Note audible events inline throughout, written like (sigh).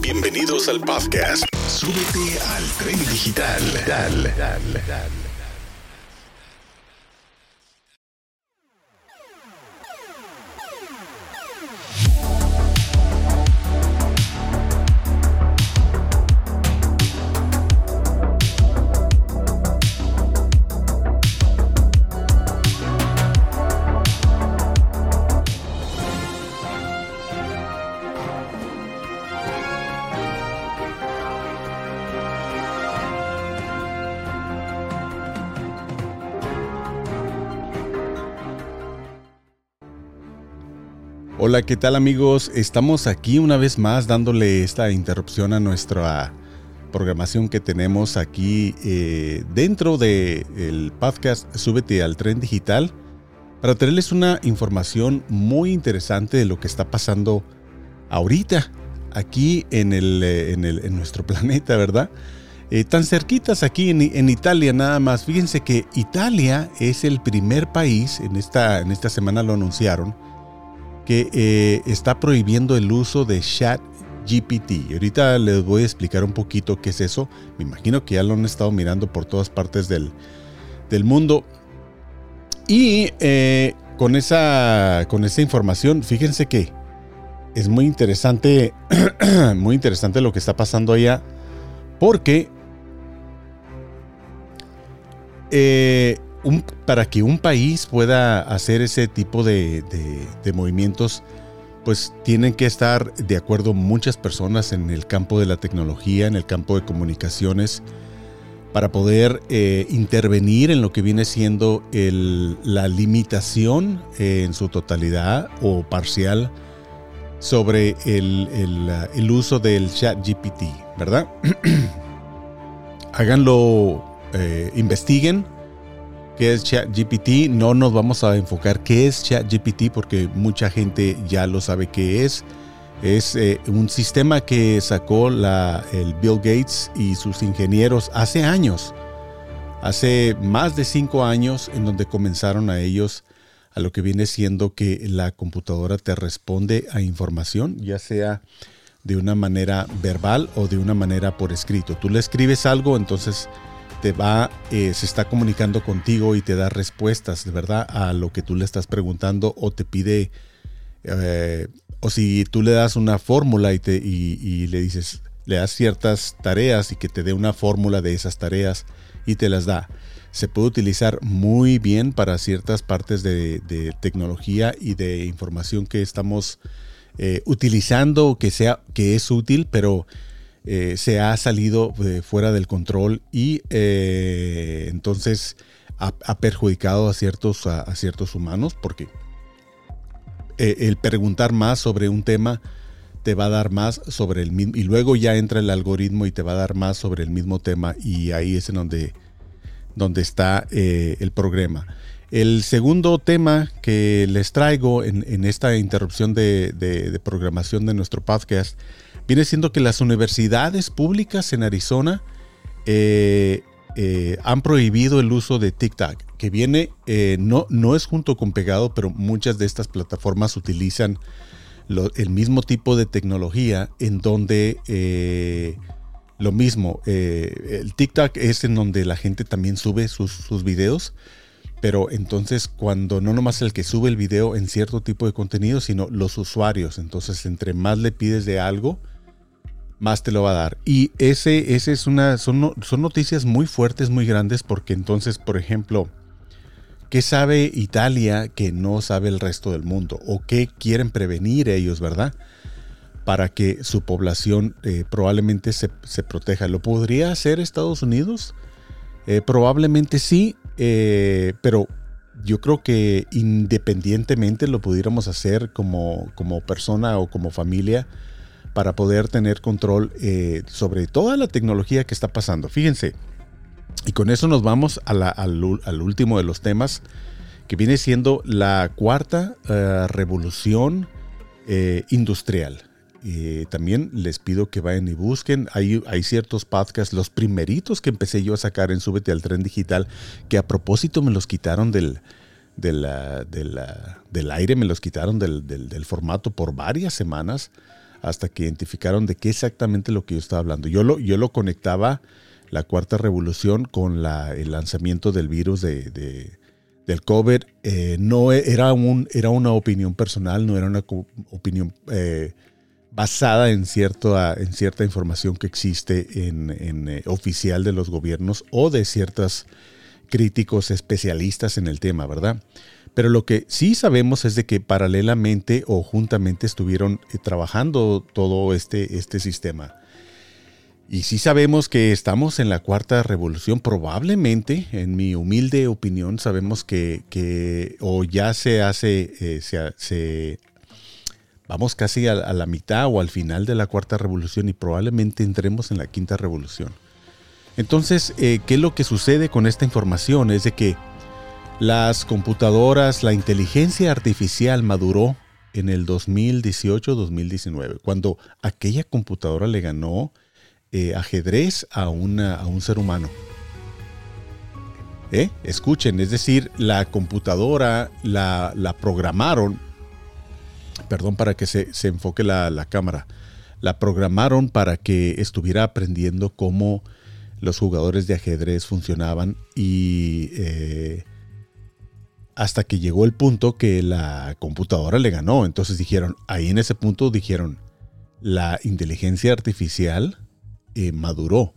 Bienvenidos al podcast. Súbete al tren digital. Dale, dale, dale. Hola, ¿qué tal amigos? Estamos aquí una vez más dándole esta interrupción a nuestra programación que tenemos aquí eh, dentro del podcast Súbete al tren digital para traerles una información muy interesante de lo que está pasando ahorita aquí en, el, eh, en, nuestro (laughs) planeta, ¿verdad? Eh, tan cerquitas aquí en, en, Italia nada más. Fíjense que Italia es el primer país, en esta, en esta semana lo anunciaron, que eh, está prohibiendo el uso de chat GPT. Ahorita les voy a explicar un poquito qué es eso. Me imagino que ya lo han estado mirando por todas partes del, mundo. Y eh, con, esa, con esa información, fíjense que es muy interesante, (clears throat) muy interesante lo que está pasando allá. Porque eh, para que un país pueda hacer ese tipo de, movimientos, pues tienen que estar de acuerdo muchas personas en el campo de la tecnología, en el campo de comunicaciones, para poder eh, intervenir en lo que viene siendo la limitación en su totalidad o parcial sobre el, uso del chat GPT, ¿verdad? (clears throat) Háganlo, eh, investiguen qué es ChatGPT. No nos vamos a enfocar qué es ChatGPT porque mucha gente ya lo sabe qué es. Es eh, un sistema que sacó el Bill Gates y sus ingenieros hace años, hace más de cinco años, en donde comenzaron a ellos a lo que viene siendo que la computadora te responde a información, ya sea de una manera verbal o de una manera por escrito. Tú le escribes algo, entonces te va, eh, se está comunicando contigo y te da respuestas, de verdad, a lo que tú le estás preguntando o te pide, eh, o si tú le das una fórmula y, te, y, le dices, le das ciertas tareas y que te dé una fórmula de esas tareas y te las da. Se puede utilizar muy bien para ciertas partes de, tecnología y de información que estamos eh, utilizando, que, sea, que es útil, pero eh, se ha salido eh, fuera del control y eh, entonces ha, perjudicado a ciertos, a, ciertos humanos porque el preguntar más sobre un tema te va a dar más sobre el mismo y luego ya entra el algoritmo y te va a dar más sobre el mismo tema y ahí es en donde, donde está el problema. El segundo tema que les traigo en, esta interrupción de programación de nuestro podcast viene siendo que las universidades públicas en Arizona eh, eh, han prohibido el uso de TikTok, que viene, eh, no, no es junto con pegado, pero muchas de estas plataformas utilizan el mismo tipo de tecnología en donde lo mismo, el TikTok es en donde la gente también sube sus, sus videos, pero entonces cuando no nomás el que sube el video en cierto tipo de contenido, sino los usuarios, entonces entre más le pides de algo, más te lo va a dar. Y ese, ese es una, son, son noticias muy fuertes, muy grandes, porque entonces, por ejemplo, ¿qué sabe Italia que no sabe el resto del mundo? ¿O qué quieren prevenir ellos, verdad? Para que su población eh, probablemente se, proteja. ¿Lo podría hacer Estados Unidos? Eh, probablemente sí, eh, pero yo creo que independientemente lo pudiéramos hacer como, como persona o como familia para poder tener control eh, sobre toda la tecnología que está pasando. Fíjense, y con eso nos vamos al, último de los temas, que viene siendo la cuarta eh, revolución eh, industrial. también les pido que vayan y busquen. Hay, hay, ciertos podcasts, los primeritos que empecé yo a sacar en Súbete al Tren Digital, que a propósito me los quitaron del, del aire, me los quitaron del, del formato por varias semanas hasta que identificaron de qué exactamente lo que yo estaba hablando. Yo lo, yo lo conectaba la cuarta revolución con el lanzamiento del virus de, del COVID. Eh, no e, era, un, era una opinión personal, no era una opinión eh, basada en, cierto, en cierta información que existe en eh, oficial de los gobiernos o de ciertos críticos especialistas en el tema, ¿verdad? Pero lo que sí sabemos es de que paralelamente o juntamente estuvieron trabajando todo este, este sistema. Y sí sabemos que estamos en la cuarta revolución, probablemente, en mi humilde opinión, sabemos que, o ya se hace, eh, se, vamos casi a, la mitad o al final de la cuarta revolución y probablemente entremos en la quinta revolución. Entonces, eh, ¿qué es lo que sucede con esta información? Es de que las computadoras, la inteligencia artificial maduró en el 2018-2019, cuando aquella computadora le ganó eh, ajedrez a, una, a un ser humano. ¿Eh? Escuchen, es decir, la computadora la, programaron, perdón para que se, enfoque la, cámara, la programaron para que estuviera aprendiendo cómo los jugadores de ajedrez funcionaban y eh, hasta que llegó el punto que la computadora le ganó. Entonces dijeron, ahí en ese punto dijeron, la inteligencia artificial eh, maduró.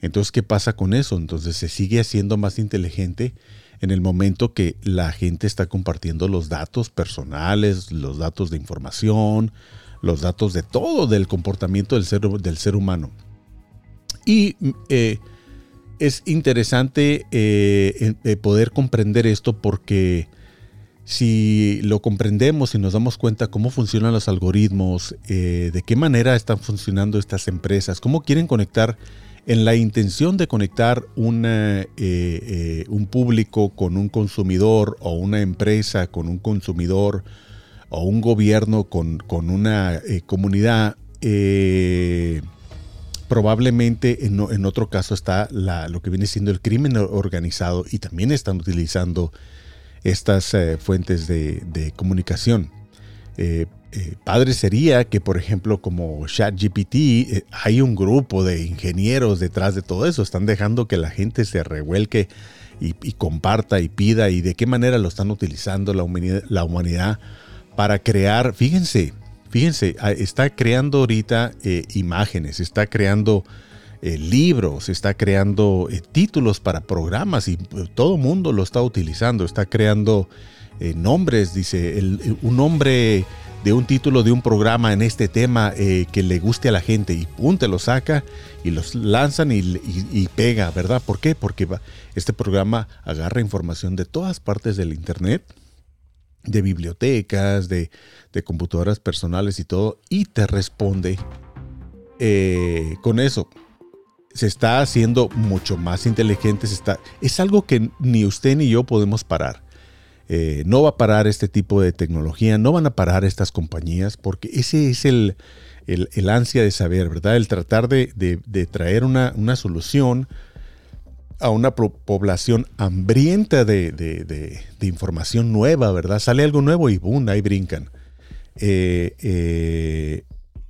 Entonces, ¿qué pasa con eso? Entonces se sigue haciendo más inteligente en el momento que la gente está compartiendo los datos personales, los datos de información, los datos de todo del comportamiento del ser, del ser humano. Y eh, es interesante eh, poder comprender esto porque si lo comprendemos y nos damos cuenta cómo funcionan los algoritmos, eh, de qué manera están funcionando estas empresas, cómo quieren conectar en la intención de conectar eh, eh, un público con un consumidor o una empresa con un consumidor o un gobierno con, una comunidad, probablemente en, otro caso está lo que viene siendo el crimen organizado y también están utilizando estas eh, fuentes de, comunicación. Eh, eh, padre sería que, por ejemplo, como ChatGPT, hay un grupo de ingenieros detrás de todo eso. Están dejando que la gente se revuelque y, comparta y pida y de qué manera lo están utilizando la humanidad, la humanidad para crear, fíjense, fíjense, está creando ahorita imágenes, está creando eh, libros, está creando eh, títulos para programas y eh, todo el mundo lo está utilizando, está creando nombres, dice, un nombre de un título de un programa en este tema que le guste a la gente y punte lo saca y los lanzan y, pega, ¿verdad? ¿Por qué? Porque este programa agarra información de todas partes del Internet, de bibliotecas, de, computadoras personales y todo, y te responde con eso se está haciendo mucho más inteligente. está, es algo que ni usted ni yo podemos parar. Eh, no va a parar este tipo de tecnología, no van a parar estas compañías, porque ese es el, el, ansia de saber, ¿verdad? El tratar de, traer una, solución a una población hambrienta de, información nueva, ¿verdad? Sale algo nuevo y ¡boom! Ahí brincan. eh, eh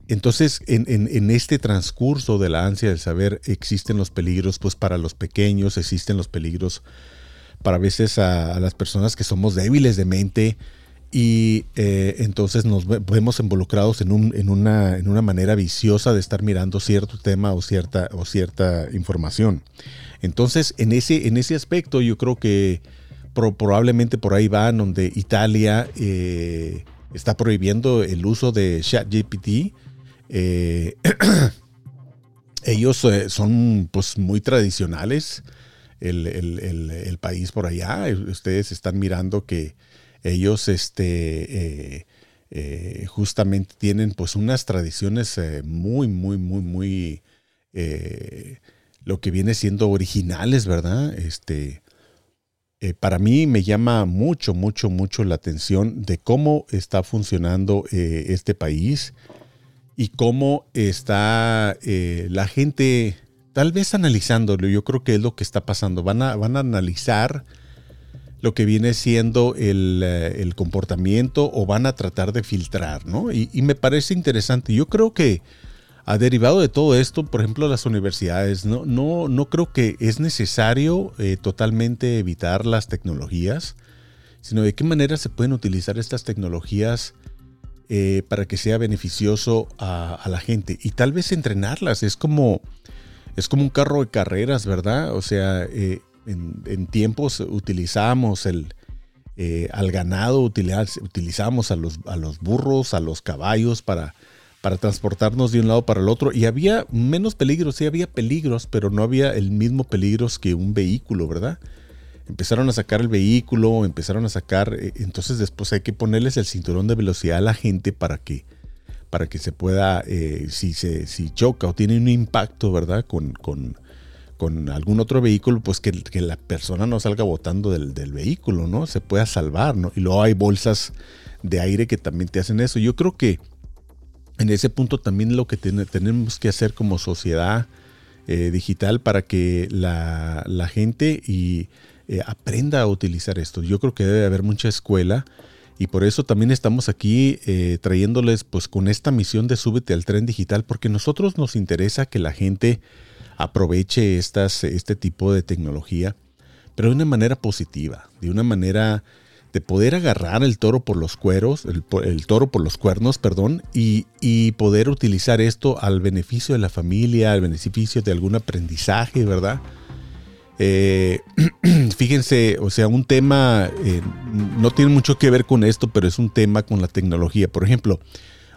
entonces, en, este transcurso de la ansia del saber, existen los peligros, pues para los pequeños, existen los peligros para veces a, las personas que somos débiles de mente y eh, entonces nos vemos involucrados en, una, en, una, manera viciosa de estar mirando cierto tema o cierta, o cierta información. Entonces, en ese, en ese aspecto, yo creo que probablemente por ahí va donde Italia eh, está prohibiendo el uso de ChatGPT eh, (clears throat) ellos son pues muy tradicionales, el, país por allá. Ustedes están mirando que ellos este, eh, justamente tienen pues unas tradiciones muy, muy, muy, muy, lo que viene siendo originales, ¿verdad? Este, para mí me llama mucho, mucho, mucho la atención de cómo está funcionando este país y cómo está eh, la gente tal vez analizándolo. Yo creo que es lo que está pasando. Van a, van a analizar lo que viene siendo el, el, comportamiento o van a tratar de filtrar, ¿no? Y, me parece interesante. Yo creo que a derivado de todo esto, por ejemplo, las universidades, no, no, no creo que es necesario eh, totalmente evitar las tecnologías, sino de qué manera se pueden utilizar estas tecnologías eh, para que sea beneficioso a, la gente. Y tal vez entrenarlas, es como, es como un carro de carreras, ¿verdad? O sea, eh, en, tiempos utilizamos el, eh, al ganado, utilizamos a los, a los burros, a los caballos para, para transportarnos de un lado para el otro. Y había menos peligros, sí había peligros, pero no había el mismo peligros que un vehículo, ¿verdad? Empezaron a sacar el vehículo, empezaron a sacar, eh, entonces después hay que ponerles el cinturón de velocidad a la gente para que, para que se pueda, eh, si, se, si choca o tiene un impacto, ¿verdad? Con, con, con algún otro vehículo, pues que, que la persona no salga botando del, del, vehículo, ¿no? Se pueda salvar, ¿no? Y luego hay bolsas de aire que también te hacen eso. Yo creo que en ese punto también lo que tenemos que hacer como sociedad eh, digital para que la, la gente y, eh, aprenda a utilizar esto. Yo creo que debe haber mucha escuela y por eso también estamos aquí eh, trayéndoles pues con esta misión de súbete al tren digital porque nosotros nos interesa que la gente aproveche estas, este tipo de tecnología, pero de una manera positiva, de una manera de poder agarrar el toro por los cueros, el, toro por los cuernos, perdón, y, poder utilizar esto al beneficio de la familia, al beneficio de algún aprendizaje, ¿verdad? Eh, (clears throat) fíjense, o sea, un tema, eh, no tiene mucho que ver con esto, pero es un tema con la tecnología. Por ejemplo,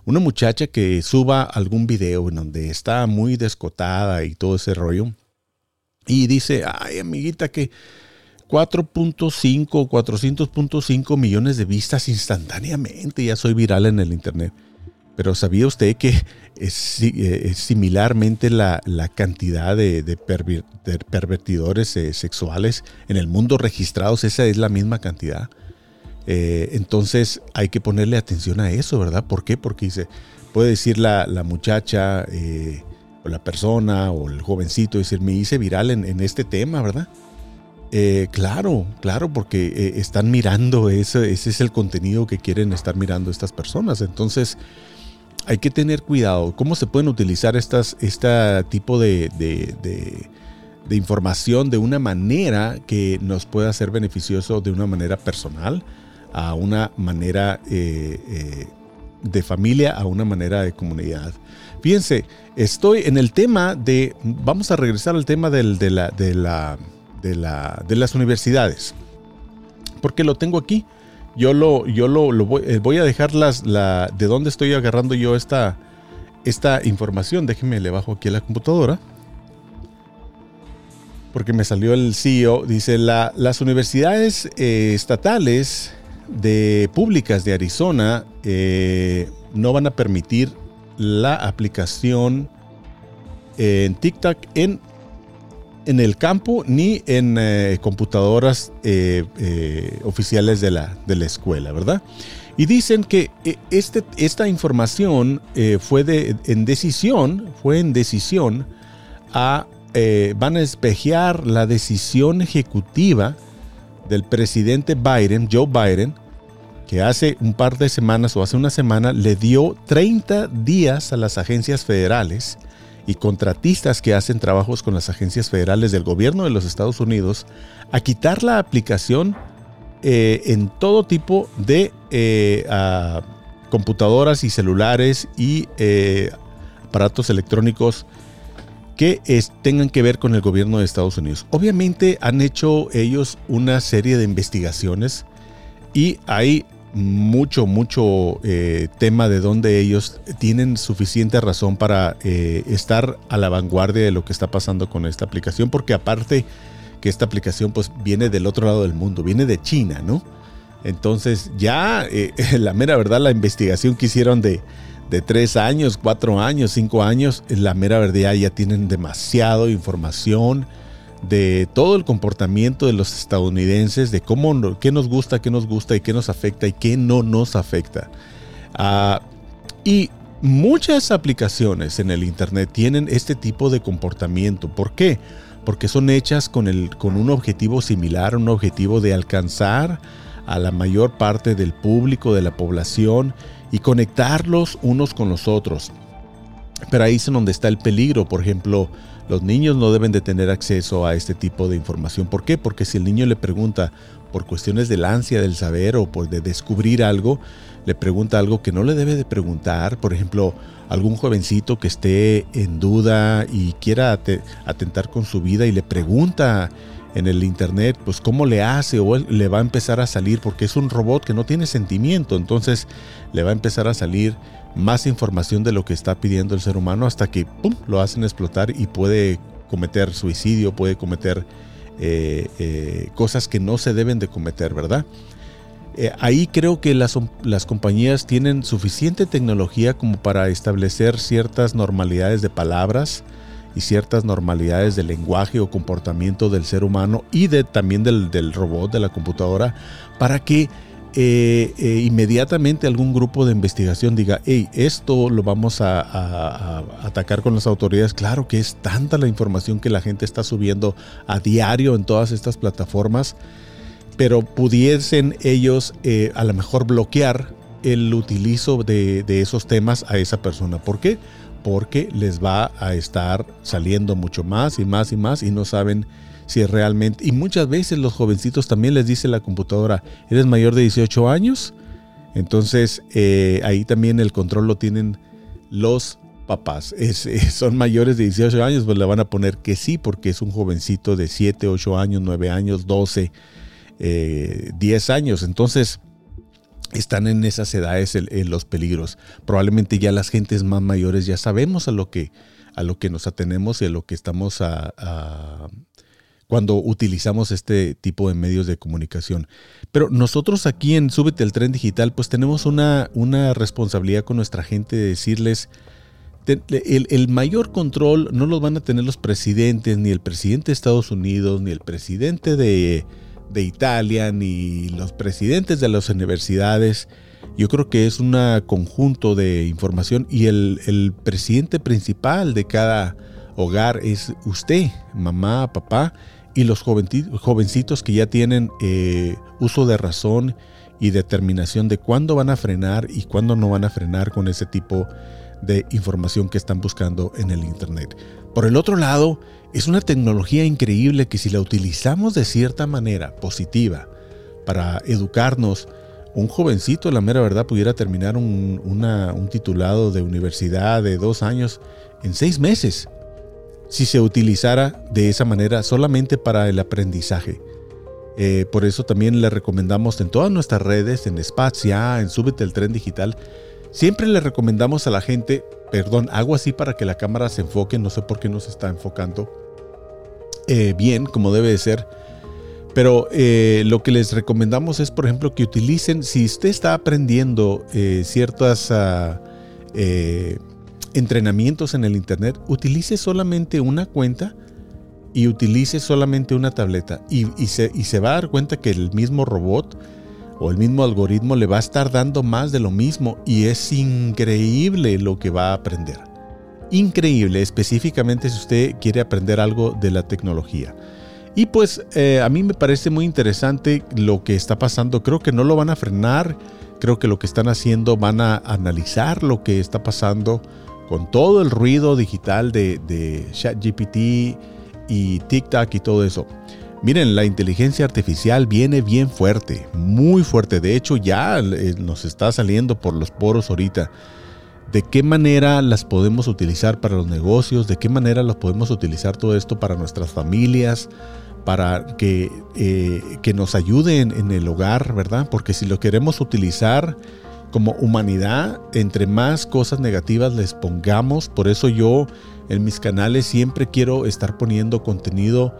una muchacha que suba algún video en donde está muy descotada y todo ese rollo, y dice, ay amiguita, que 4.5, 400.5 millones de vistas instantáneamente, ya soy viral en el Internet. Pero ¿sabía usted que es, eh, similarmente la, cantidad de, pervertidores eh, sexuales en el mundo registrados? Esa es la misma cantidad. Eh, entonces hay que ponerle atención a eso, ¿verdad? ¿Por qué? Porque dice, puede decir la, muchacha o la persona o el jovencito, decir, me hice viral en, este tema, ¿verdad? claro, claro, porque están mirando, ese, ese es el contenido que quieren estar mirando estas personas. Entonces, hay que tener cuidado. ¿Cómo se pueden utilizar estas, este tipo de, información de una manera que nos pueda ser beneficioso de una manera personal, a una manera eh, eh, de familia, a una manera de comunidad? Fíjense, estoy en el tema de, vamos a regresar al tema de, la, de, la, de, la, de las universidades, porque lo tengo aquí. Yo lo, yo lo, eh, voy, a dejar las, la, de dónde estoy agarrando yo esta, esta información. Déjenme le bajo aquí a la computadora. Porque me salió el CEO. Dice, la, las universidades estatales de públicas de Arizona eh, no van a permitir la aplicación en TikTok en en el campo ni en eh, computadoras eh, eh, oficiales de la, de la escuela, ¿verdad? Y dicen que este, esta información fue de, en decisión, fue en decisión a, van a espejear la decisión ejecutiva del presidente Biden, Joe Biden, hace un par de semanas o hace una semana le dio 30 días a las agencias federales y contratistas que hacen trabajos con las agencias federales del gobierno de los Estados Unidos a quitar la aplicación eh, en todo tipo de eh, computadoras y celulares y eh, aparatos electrónicos que tengan que ver con el gobierno de Estados Unidos. Obviamente han hecho ellos una serie de investigaciones y hay mucho, mucho eh, tema de donde ellos tienen suficiente razón para eh, estar a la vanguardia de lo que está pasando con esta aplicación, porque aparte que esta aplicación pues viene del otro lado del mundo, viene de China, ¿no? Entonces ya, eh, (laughs) la mera verdad, la investigación que hicieron de, de tres años, cuatro años, cinco años, la mera verdad ya tienen demasiado información de todo el comportamiento de los estadounidenses, de cómo, qué nos gusta, qué nos gusta y qué nos afecta y qué no nos afecta. Ah, y muchas aplicaciones en el Internet tienen este tipo de comportamiento. ¿Por qué? porque son hechas con, el, con un objetivo similar, un objetivo de alcanzar a la mayor parte del público, de la población y conectarlos unos con los otros. Pero ahí es donde está el peligro. Por ejemplo, los niños no deben de tener acceso a este tipo de información. ¿Por qué? Porque si el niño le pregunta por cuestiones del ansia del saber o por de descubrir algo, le pregunta algo que no le debe de preguntar. Por ejemplo, algún jovencito que esté en duda y quiera atentar con su vida y le pregunta en el internet, pues cómo le hace o le va a empezar a salir, porque es un robot que no tiene sentimiento, entonces le va a empezar a salir más información de lo que está pidiendo el ser humano hasta que lo hacen explotar y puede cometer suicidio, puede cometer eh, eh, cosas que no se deben de cometer, ¿verdad? Eh, ahí creo que las, las compañías tienen suficiente tecnología como para establecer ciertas normalidades de palabras, y ciertas normalidades del lenguaje o comportamiento del ser humano y de, también del, del robot, de la computadora, para que eh, eh, inmediatamente algún grupo de investigación diga, hey, esto lo vamos a, atacar con las autoridades. Claro que es tanta la información que la gente está subiendo a diario en todas estas plataformas, pero pudiesen ellos eh, a lo mejor bloquear el utilizo de, de esos temas a esa persona. ¿Por qué? Porque les va a estar saliendo mucho más y más y más y no saben si realmente, y muchas veces los jovencitos también les dice la computadora, ¿eres mayor de 18 años? Entonces eh, ahí también el control lo tienen los papás. (laughs) son mayores de 18 años, pues le van a poner que sí, porque es un jovencito de 7, 8 años, 9 años, 12, 10 eh, años. Entonces están en esas edades en los peligros. Probablemente ya las gentes más mayores ya sabemos a lo que, a lo que nos atenemos y a lo que estamos a cuando utilizamos este tipo de medios de comunicación. Pero nosotros aquí en Súbete el Tren Digital, pues tenemos una, una responsabilidad con nuestra gente de decirles, el, mayor control no lo van a tener los presidentes, ni el presidente de Estados Unidos, ni el presidente de, de Italia, ni los presidentes de las universidades. Yo creo que es un conjunto de información y el, el presidente principal de cada hogar es usted, mamá, papá, y los jovencitos que ya tienen eh, uso de razón y determinación de cuándo van a frenar y cuándo no van a frenar con ese tipo de información que están buscando en el Internet. Por el otro lado, es una tecnología increíble que si la utilizamos de cierta manera positiva para educarnos, un jovencito, la mera verdad, pudiera terminar un, un titulado de universidad de dos años en seis meses si se utilizara de esa manera solamente para el aprendizaje. Eh, por eso también le recomendamos en todas nuestras redes, en Espacia, en Súbete el Tren Digital, siempre le recomendamos a la gente, perdón, hago así para que la cámara se enfoque, no sé por qué no se está enfocando eh, bien, como debe de ser. Pero eh, lo que les recomendamos es, por ejemplo, que utilicen, si usted está aprendiendo ciertas ah, entrenamientos en el Internet, utilice solamente una cuenta y utilice solamente una tableta. Y, se, y, se, va a dar cuenta que el mismo robot o el mismo algoritmo le va a estar dando más de lo mismo. Y es increíble lo que va a aprender. Increíble, específicamente si usted quiere aprender algo de la tecnología. Y pues eh, a mí me parece muy interesante lo que está pasando. Creo que no lo van a frenar. Creo que lo que están haciendo van a analizar lo que está pasando con todo el ruido digital de, ChatGPT y TikTok y todo eso. Miren, la inteligencia artificial viene bien fuerte, muy fuerte. De hecho, ya eh, nos está saliendo por los poros ahorita. ¿De qué manera las podemos utilizar para los negocios? ¿De qué manera los podemos utilizar todo esto para nuestras familias? Para que, eh, que nos ayuden en el hogar, ¿verdad? Porque si lo queremos utilizar como humanidad, entre más cosas negativas les pongamos, por eso yo en mis canales siempre quiero estar poniendo contenido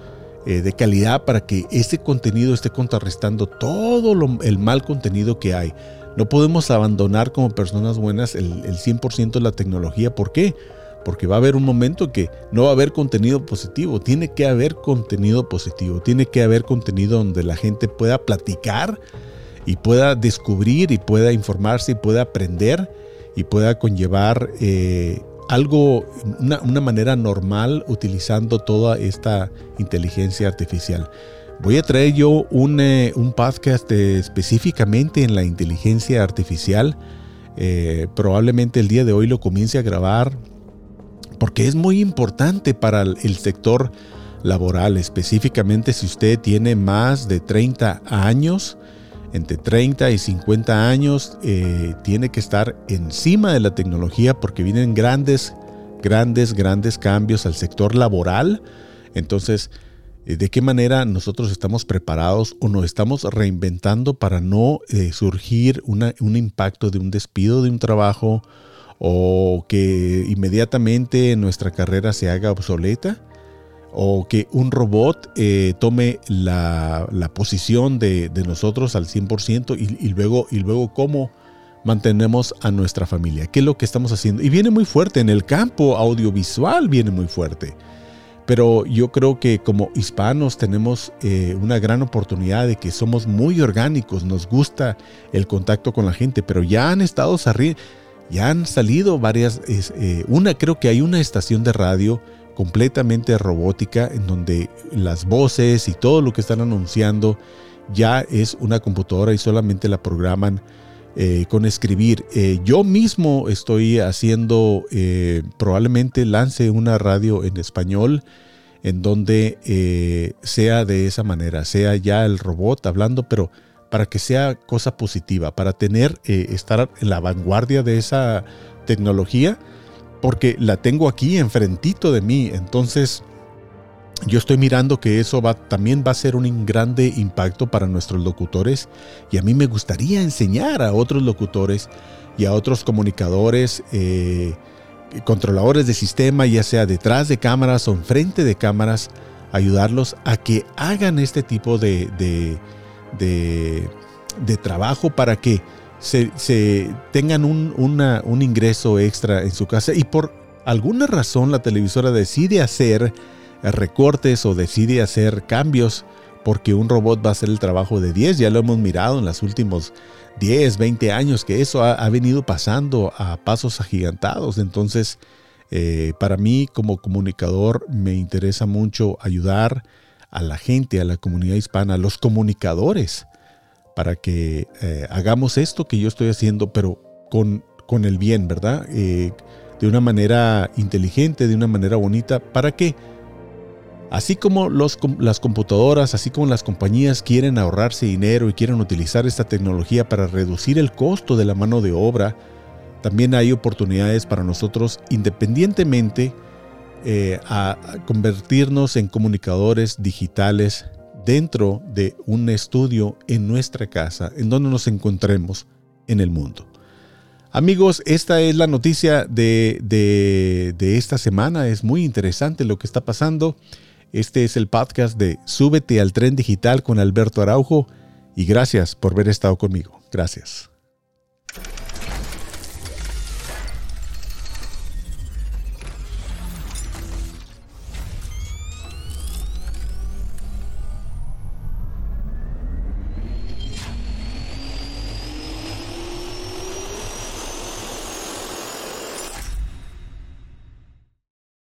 eh, de calidad para que ese contenido esté contrarrestando todo el mal contenido que hay. No podemos abandonar como personas buenas el, el 100% de la tecnología. ¿Por qué? Porque va a haber un momento que no va a haber contenido positivo. Tiene que haber contenido positivo. Tiene que haber contenido donde la gente pueda platicar y pueda descubrir y pueda informarse y pueda aprender y pueda conllevar eh, algo, una, manera normal utilizando toda esta inteligencia artificial. Voy a traer yo un, eh, podcast específicamente en la inteligencia artificial. Eh, probablemente el día de hoy lo comience a grabar porque es muy importante para el sector laboral, específicamente si usted tiene más de 30 años, entre 30 y 50 años, eh, tiene que estar encima de la tecnología porque vienen grandes, grandes, grandes cambios al sector laboral. Entonces, eh, ¿de qué manera nosotros estamos preparados o nos estamos reinventando para no eh, surgir un impacto de un despido de un trabajo o que inmediatamente nuestra carrera se haga obsoleta? O que un robot eh, tome la, posición de, nosotros al 100% y, luego, y luego cómo mantenemos a nuestra familia. ¿Qué es lo que estamos haciendo? Y viene muy fuerte, en el campo audiovisual viene muy fuerte. Pero yo creo que como hispanos tenemos eh, una gran oportunidad de que somos muy orgánicos, nos gusta el contacto con la gente, pero ya han estado ya han salido varias, eh, una creo que hay una estación de radio completamente robótica en donde las voces y todo lo que están anunciando ya es una computadora y solamente la programan eh, con escribir. Eh, yo mismo estoy haciendo, eh, probablemente lance una radio en español en donde sea de esa manera, sea ya el robot hablando, pero para que sea cosa positiva, para tener, estar en la vanguardia de esa tecnología porque la tengo aquí enfrentito de mí. Entonces, yo estoy mirando que eso también va a ser un grande impacto para nuestros locutores y a mí me gustaría enseñar a otros locutores y a otros comunicadores, eh, controladores de sistema, ya sea detrás de cámaras o enfrente de cámaras, ayudarlos a que hagan este tipo de, de, de trabajo para que se, tengan un, un ingreso extra en su casa y por alguna razón la televisora decide hacer recortes o decide hacer cambios porque un robot va a hacer el trabajo de 10. Ya lo hemos mirado en los últimos 10, 20 años que eso ha, venido pasando a pasos agigantados. Entonces, eh, para mí como comunicador me interesa mucho ayudar a la gente, a la comunidad hispana, a los comunicadores para que eh, hagamos esto que yo estoy haciendo, pero con, con el bien, ¿verdad? Eh, de una manera inteligente, de una manera bonita, para que, así como las computadoras, así como las compañías quieren ahorrarse dinero y quieren utilizar esta tecnología para reducir el costo de la mano de obra, también hay oportunidades para nosotros, independientemente, eh, a convertirnos en comunicadores digitales dentro de un estudio en nuestra casa, en donde nos encontremos en el mundo. Amigos, esta es la noticia de, de, esta semana. Es muy interesante lo que está pasando. Este es el podcast de Súbete al tren digital con Alberto Araujo y gracias por haber estado conmigo. Gracias.